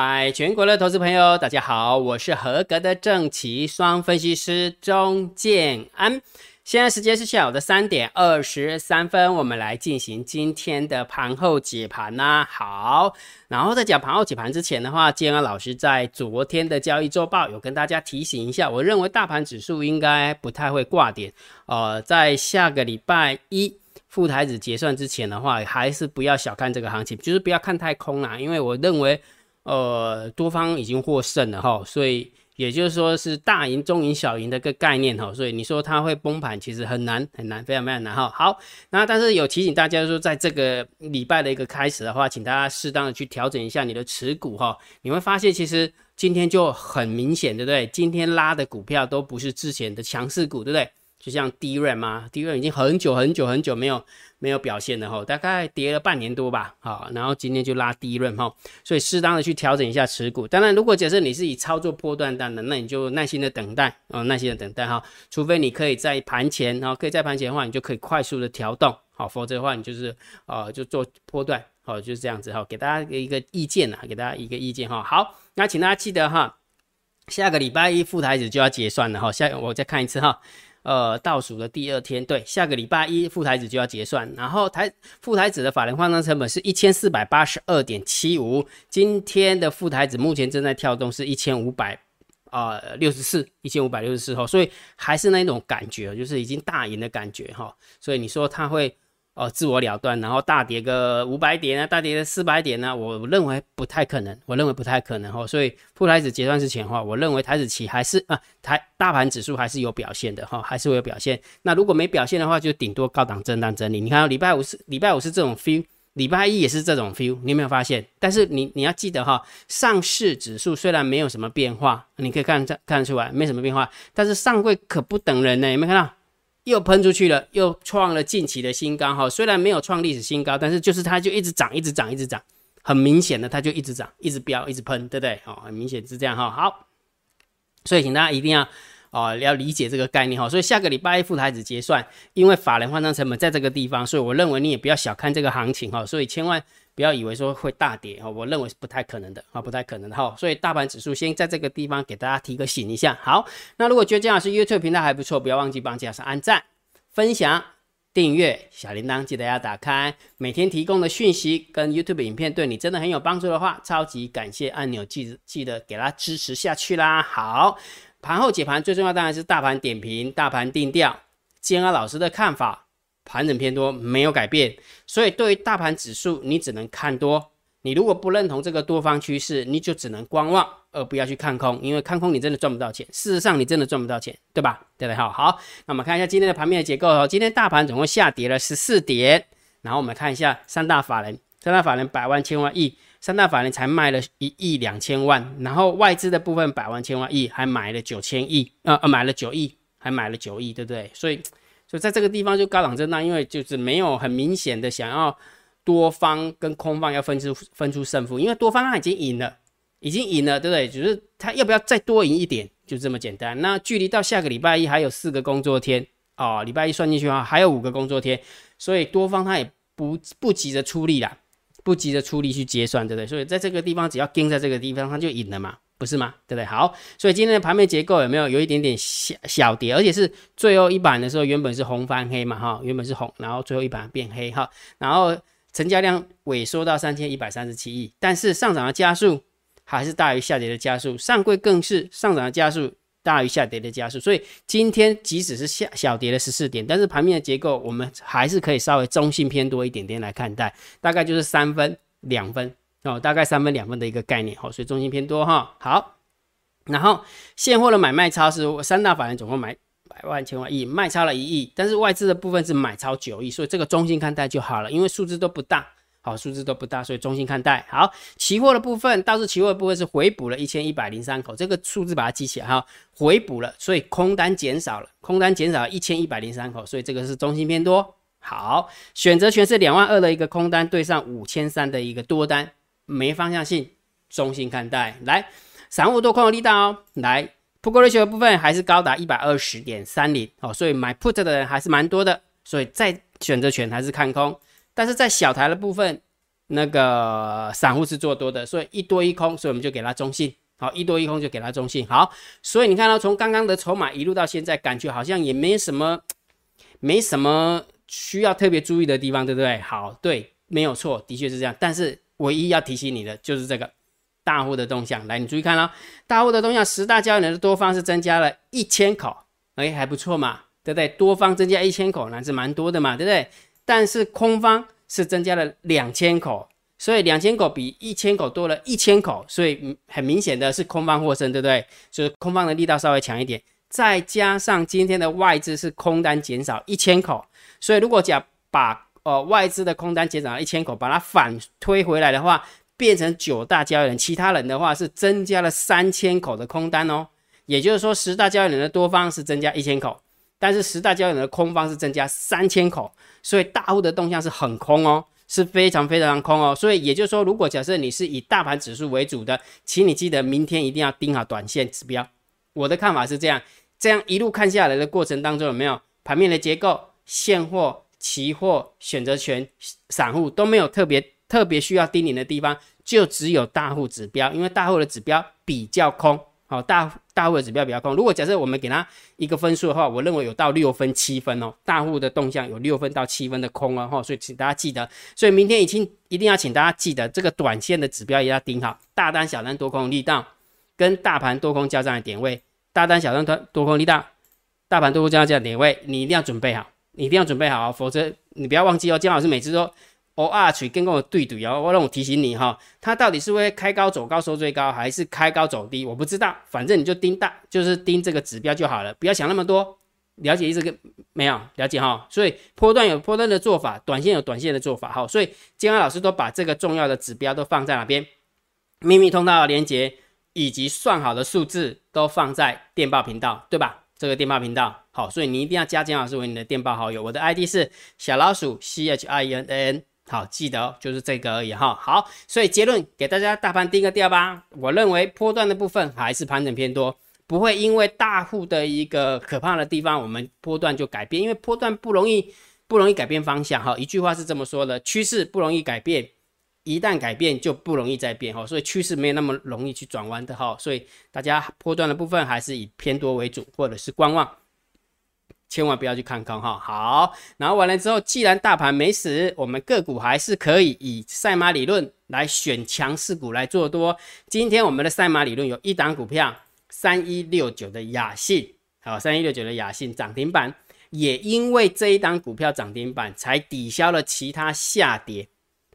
嗨，全国的投资朋友，大家好，我是合格的正奇双分析师钟建安。现在时间是下午的三点二十三分，我们来进行今天的盘后解盘呐。好，然后在讲盘后解盘之前的话，建安老师在昨天的交易周报有跟大家提醒一下，我认为大盘指数应该不太会挂点。呃，在下个礼拜一副台子结算之前的话，还是不要小看这个行情，就是不要看太空啦，因为我认为。呃，多方已经获胜了哈，所以也就是说是大赢、中赢、小赢的个概念哈，所以你说它会崩盘，其实很难很难，非常非常难哈。好，那但是有提醒大家说，在这个礼拜的一个开始的话，请大家适当的去调整一下你的持股哈，你会发现其实今天就很明显，对不对？今天拉的股票都不是之前的强势股，对不对？就像低润嘛，低润已经很久很久很久没有没有表现了哈，大概跌了半年多吧，好，然后今天就拉低润哈，所以适当的去调整一下持股。当然，如果假设你是以操作波段单的，那你就耐心的等待哦，耐心的等待哈，除非你可以在盘前，哈可以在盘前的话，你就可以快速的调动，好，否则的话你就是呃就做波段，好，就是这样子哈，给大家一个意见呐，给大家一个意见哈。好，那请大家记得哈，下个礼拜一副台子就要结算了哈，下我再看一次哈。呃，倒数的第二天，对，下个礼拜一副台子就要结算，然后台副台子的法人换算成本是一千四百八十二点七五，今天的副台子目前正在跳动是一千五百啊六十四，一千五百六十四号，所以还是那种感觉，就是已经大赢的感觉哈，所以你说它会。哦，自我了断，然后大跌个五百点啊，大跌个四百点呢？我认为不太可能，我认为不太可能哈。所以铺台子结算之前的话，我认为台子期还是啊台大盘指数还是有表现的哈，还是会有表现。那如果没表现的话，就顶多高档震荡整理。你看礼拜五是礼拜五是这种 feel，礼拜一也是这种 feel，你有没有发现？但是你你要记得哈，上市指数虽然没有什么变化，你可以看这看得出来没什么变化，但是上柜可不等人呢，有没有看到？又喷出去了，又创了近期的新高哈。虽然没有创历史新高，但是就是它就一直涨，一直涨，一直涨，很明显的它就一直涨，一直飙，一直喷，对不对？哦，很明显是这样哈。好，所以请大家一定要哦要理解这个概念哈。所以下个礼拜一副台子结算，因为法人换仓成本在这个地方，所以我认为你也不要小看这个行情哈。所以千万。不要以为说会大跌哈，我认为是不太可能的啊，不太可能的哈。所以大盘指数先在这个地方给大家提个醒一下。好，那如果觉得姜老师 YouTube 频道还不错，不要忘记帮姜老师按赞、分享、订阅小铃铛，记得要打开。每天提供的讯息跟 YouTube 影片对你真的很有帮助的话，超级感谢按钮记记得给它支持下去啦。好，盘后解盘最重要当然是大盘点评、大盘定调，姜老师的看法。盘整偏多没有改变，所以对于大盘指数，你只能看多。你如果不认同这个多方趋势，你就只能观望，而不要去看空，因为看空你真的赚不到钱。事实上，你真的赚不到钱，对吧？对不对？好，好，那我们看一下今天的盘面的结构哦。今天大盘总共下跌了十四点，然后我们看一下三大法人，三大法人百万千万亿，三大法人才卖了一亿两千万，然后外资的部分百万千万亿还买了九千亿，呃呃，买了九亿，还买了九亿，对不对？所以。所以在这个地方就高档震荡，因为就是没有很明显的想要多方跟空方要分出分出胜负，因为多方他已经赢了，已经赢了，对不对？就是他要不要再多赢一点，就这么简单。那距离到下个礼拜一还有四个工作天哦，礼拜一算进去的话还有五个工作天，所以多方他也不不急着出力啦，不急着出力去结算，对不对？所以在这个地方只要盯在这个地方，他就赢了嘛。不是吗？对不对？好，所以今天的盘面结构有没有有一点点小小跌，而且是最后一板的时候原本是红翻黑嘛，哈，原本是红，然后最后一板变黑，哈，然后成交量萎缩到三千一百三十七亿，但是上涨的加速还是大于下跌的加速，上柜更是上涨的加速大于下跌的加速，所以今天即使是下小跌了十四点，但是盘面的结构我们还是可以稍微中性偏多一点点来看待，大概就是三分两分。哦，大概三分两分的一个概念，好，所以中心偏多哈。好，然后现货的买卖超是三大法人总共买百万千万亿，卖超了一亿，但是外资的部分是买超九亿，所以这个中心看待就好了，因为数字都不大，好，数字都不大，所以中心看待。好，期货的部分倒是期货部分是回补了一千一百零三口，这个数字把它记起来哈，回补了，所以空单减少了，空单减少一千一百零三口，所以这个是中心偏多。好，选择权是两万二的一个空单对上五千三的一个多单。没方向性，中性看待。来，散户多空的力道哦。来，put ratio 的部分还是高达一百二十点三零哦，所以买 put 的人还是蛮多的。所以在选择权还是看空，但是在小台的部分那个散户是做多的，所以一多一空，所以我们就给它中性。好，一多一空就给它中性。好，所以你看到从刚刚的筹码一路到现在，感觉好像也没什么，没什么需要特别注意的地方，对不对？好，对，没有错，的确是这样。但是唯一要提醒你的就是这个大户的动向。来，你注意看哦，大户的动向，十大交易人的多方是增加了一千口，哎，还不错嘛，对不对？多方增加一千口，那是蛮多的嘛，对不对？但是空方是增加了两千口。所以两千口比一千口多了一千口，所以很明显的是空方获胜，对不对？所以空方的力道稍微强一点，再加上今天的外资是空单减少一千口，所以如果讲把呃外资的空单减少了一千口，把它反推回来的话，变成九大交易人，其他人的话是增加了三千口的空单哦。也就是说，十大交易人的多方是增加一千口，但是十大交易人的空方是增加三千口，所以大户的动向是很空哦。是非常非常空哦，所以也就是说，如果假设你是以大盘指数为主的，请你记得明天一定要盯好短线指标。我的看法是这样，这样一路看下来的过程当中，有没有盘面的结构、现货、期货、选择权、散户都没有特别特别需要盯你的地方，就只有大户指标，因为大户的指标比较空。好，大大户的指标比较空。如果假设我们给他一个分数的话，我认为有到六分、七分哦。大户的动向有六分到七分的空哦，哈，所以请大家记得。所以明天已经一定要请大家记得，这个短线的指标也要盯好，大单、小单、多空力道跟大盘多空交战的点位，大单、小单、多多空力道，大盘多空交战的点位，你一定要准备好，你一定要准备好，否则你不要忘记哦。姜老师每次都。O R 去跟我对赌，然后我让我提醒你哈，它到底是会开高走高收最高，还是开高走低？我不知道，反正你就盯大，就是盯这个指标就好了，不要想那么多。了解这个没有？了解哈。所以波段有波段的做法，短线有短线的做法哈。所以金老师都把这个重要的指标都放在哪边？秘密通道连接以及算好的数字都放在电报频道，对吧？这个电报频道好，所以你一定要加金老师为你的电报好友。我的 I D 是小老鼠 C H I N N。好，记得就是这个而已哈。好，所以结论给大家大盘定个调吧。我认为波段的部分还是盘整偏多，不会因为大户的一个可怕的地方，我们波段就改变。因为波段不容易，不容易改变方向哈。一句话是这么说的：趋势不容易改变，一旦改变就不容易再变哈。所以趋势没有那么容易去转弯的哈。所以大家波段的部分还是以偏多为主，或者是观望。千万不要去看空哈，好，然后完了之后，既然大盘没死，我们个股还是可以以赛马理论来选强势股来做多。今天我们的赛马理论有一档股票，三一六九的雅信，好，三一六九的雅信涨停板，也因为这一档股票涨停板，才抵消了其他下跌。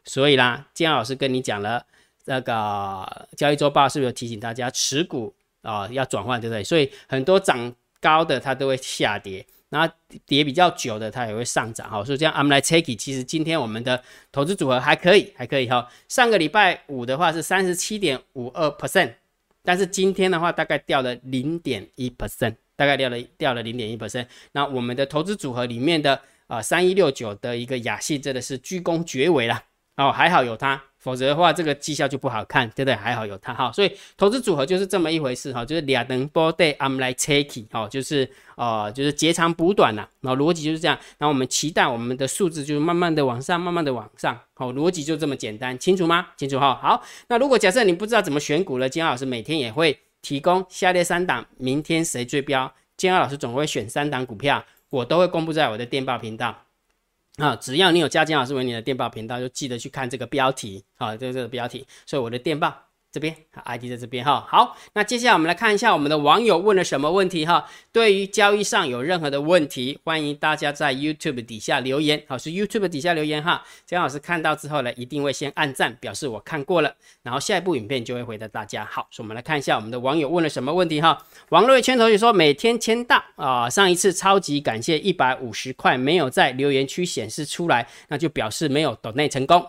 所以啦，金老师跟你讲了，那个交易周报是不是提醒大家持股啊要转换，对不对？所以很多涨高的它都会下跌。然后跌比较久的，它也会上涨哈，所以这样 I'm like take it。其实今天我们的投资组合还可以，还可以哈。上个礼拜五的话是三十七点五二 percent，但是今天的话大概掉了零点一 percent，大概掉了掉了零点一 percent。那我们的投资组合里面的啊三一六九的一个雅信真的是居功绝伟了哦，还好有它。否则的话，这个绩效就不好看，对不对？还好有它哈，所以投资组合就是这么一回事哈，就是两能波对 I'm like taking 哈，就是呃，就是截长补短呐，然后逻辑就是这样。然后我们期待我们的数字就是慢慢的往上，慢慢的往上，好，逻辑就这么简单，清楚吗？清楚哈。好，那如果假设你不知道怎么选股了，金老师每天也会提供下列三档，明天谁追标，金老师总会选三档股票，我都会公布在我的电报频道。啊，只要你有加金老师为你的电报频道，就记得去看这个标题啊，就这个标题。所以我的电报。这边，ID 在这边哈。好，那接下来我们来看一下我们的网友问了什么问题哈。对于交易上有任何的问题，欢迎大家在 YouTube 底下留言。好，是 YouTube 底下留言哈。江老师看到之后呢，一定会先按赞，表示我看过了，然后下一部影片就会回答大家。好，所以我们来看一下我们的网友问了什么问题哈。网络圈头就说每天签到啊，上一次超级感谢一百五十块没有在留言区显示出来，那就表示没有抖内成功。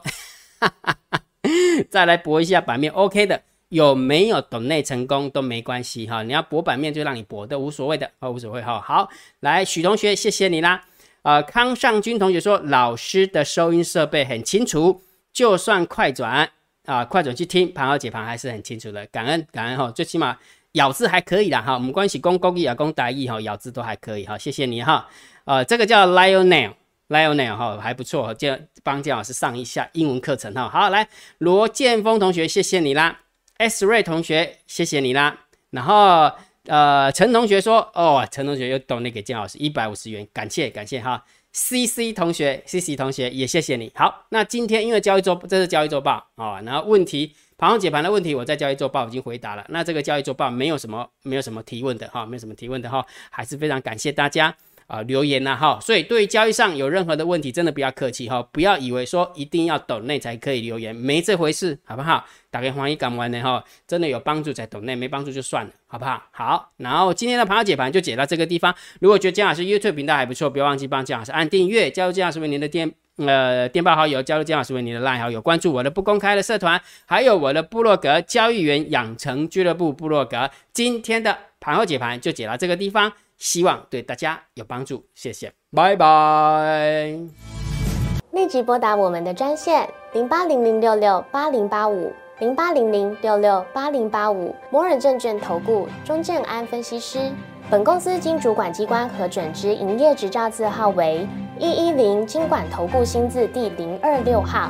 哈哈哈。再来博一下版面，OK 的，有没有懂内成功都没关系哈，你要博版面就让你博的无所谓的哦，无所谓哈。好，来许同学，谢谢你啦。啊，康尚军同学说老师的收音设备很清楚，就算快转啊，快转去听盘后解盘还是很清楚的，感恩感恩哈，最起码咬字还可以啦哈，我们关系公公益啊公达意哈，咬字都还可以哈，谢谢你哈。呃，这个叫 Lionel Lionel 哈还不错，建帮建老师上一下英文课程哈。好，来罗建峰同学，谢谢你啦。S 瑞同学，谢谢你啦。然后呃，陈同学说，哦，陈同学又懂那给建老师一百五十元，感谢感谢哈。C C 同学，C C 同学也谢谢你。好，那今天因为交易周这是交易周报啊，然后问题盘后解盘的问题，我在交易周报已经回答了。那这个交易周报没有什么没有什么提问的哈，没有什么提问的哈，还是非常感谢大家。啊，留言呐哈，所以对于交易上有任何的问题，真的不要客气哈，不要以为说一定要抖内才可以留言，没这回事，好不好？打开欢迎港湾的哈，真的有帮助才抖内，没帮助就算了，好不好？好，然后今天的盘后解盘就解到这个地方。如果觉得姜老师 YouTube 频道还不错，不要忘记帮姜老师按订阅，加入姜老师为您的电呃电报好友，加入姜老师为您的 LINE 好友，关注我的不公开的社团，还有我的部落格交易员养成俱乐部部落格。今天的盘后解盘就解到这个地方。希望对大家有帮助，谢谢，拜拜。立即拨打我们的专线零八零零六六八零八五零八零零六六八零八五摩尔证券投顾钟正安分析师。本公司经主管机关核准之营业执照字号为一一零金管投顾新字第零二六号。